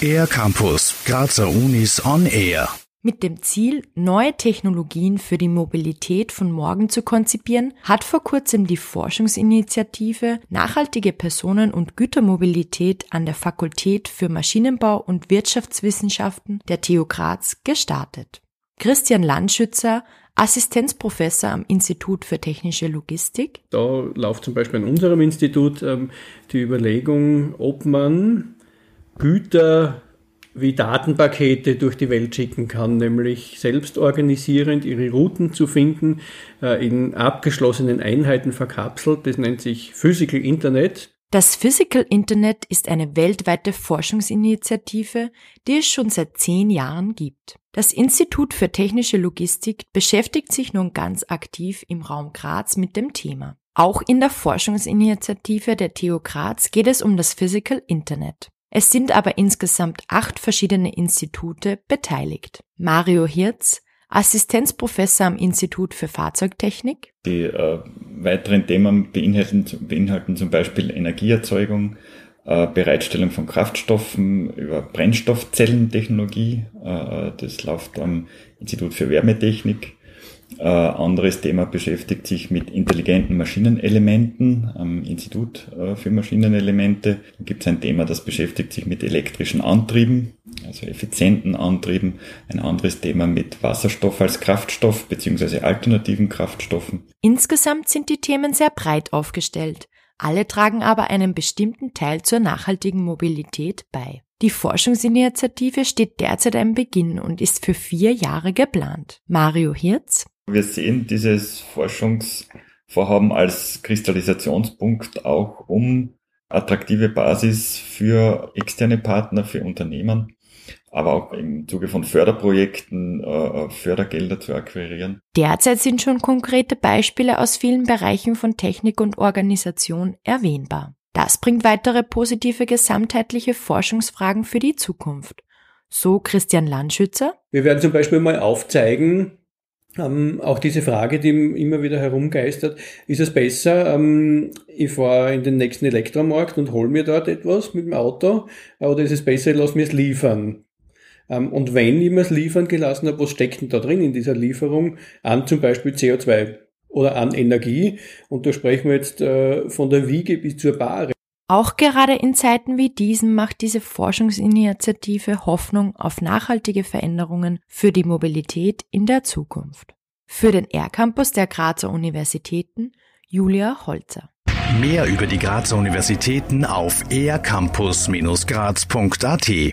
Air Campus, Grazer Unis on Air. Mit dem Ziel, neue Technologien für die Mobilität von morgen zu konzipieren, hat vor kurzem die Forschungsinitiative Nachhaltige Personen- und Gütermobilität an der Fakultät für Maschinenbau und Wirtschaftswissenschaften der TU Graz gestartet. Christian Landschützer, Assistenzprofessor am Institut für technische Logistik. Da läuft zum Beispiel an unserem Institut ähm, die Überlegung, ob man Güter wie Datenpakete durch die Welt schicken kann, nämlich selbstorganisierend ihre Routen zu finden, äh, in abgeschlossenen Einheiten verkapselt. Das nennt sich Physical Internet. Das Physical Internet ist eine weltweite Forschungsinitiative, die es schon seit zehn Jahren gibt. Das Institut für technische Logistik beschäftigt sich nun ganz aktiv im Raum Graz mit dem Thema. Auch in der Forschungsinitiative der TU Graz geht es um das Physical Internet. Es sind aber insgesamt acht verschiedene Institute beteiligt. Mario Hirz, Assistenzprofessor am Institut für Fahrzeugtechnik. Die äh, weiteren Themen beinhalten, beinhalten zum Beispiel Energieerzeugung, äh, Bereitstellung von Kraftstoffen über Brennstoffzellentechnologie. Äh, das läuft am Institut für Wärmetechnik. Äh, anderes Thema beschäftigt sich mit intelligenten Maschinenelementen am Institut äh, für Maschinenelemente. Da gibt es ein Thema, das beschäftigt sich mit elektrischen Antrieben, also effizienten Antrieben. Ein anderes Thema mit Wasserstoff als Kraftstoff beziehungsweise alternativen Kraftstoffen. Insgesamt sind die Themen sehr breit aufgestellt. Alle tragen aber einen bestimmten Teil zur nachhaltigen Mobilität bei. Die Forschungsinitiative steht derzeit am Beginn und ist für vier Jahre geplant. Mario Hirz, wir sehen dieses Forschungsvorhaben als Kristallisationspunkt auch, um attraktive Basis für externe Partner, für Unternehmen, aber auch im Zuge von Förderprojekten äh, Fördergelder zu akquirieren. Derzeit sind schon konkrete Beispiele aus vielen Bereichen von Technik und Organisation erwähnbar. Das bringt weitere positive gesamtheitliche Forschungsfragen für die Zukunft. So Christian Landschützer. Wir werden zum Beispiel mal aufzeigen, ähm, auch diese Frage, die immer wieder herumgeistert, ist es besser, ähm, ich fahre in den nächsten Elektromarkt und hole mir dort etwas mit dem Auto, oder ist es besser, ich lasse mir es liefern? Ähm, und wenn ich mir es liefern gelassen habe, was steckt denn da drin in dieser Lieferung an zum Beispiel CO2 oder an Energie? Und da sprechen wir jetzt äh, von der Wiege bis zur Bahre. Auch gerade in Zeiten wie diesen macht diese Forschungsinitiative Hoffnung auf nachhaltige Veränderungen für die Mobilität in der Zukunft. Für den R-Campus der Grazer Universitäten Julia Holzer. Mehr über die Grazer Universitäten auf ercampus-graz.at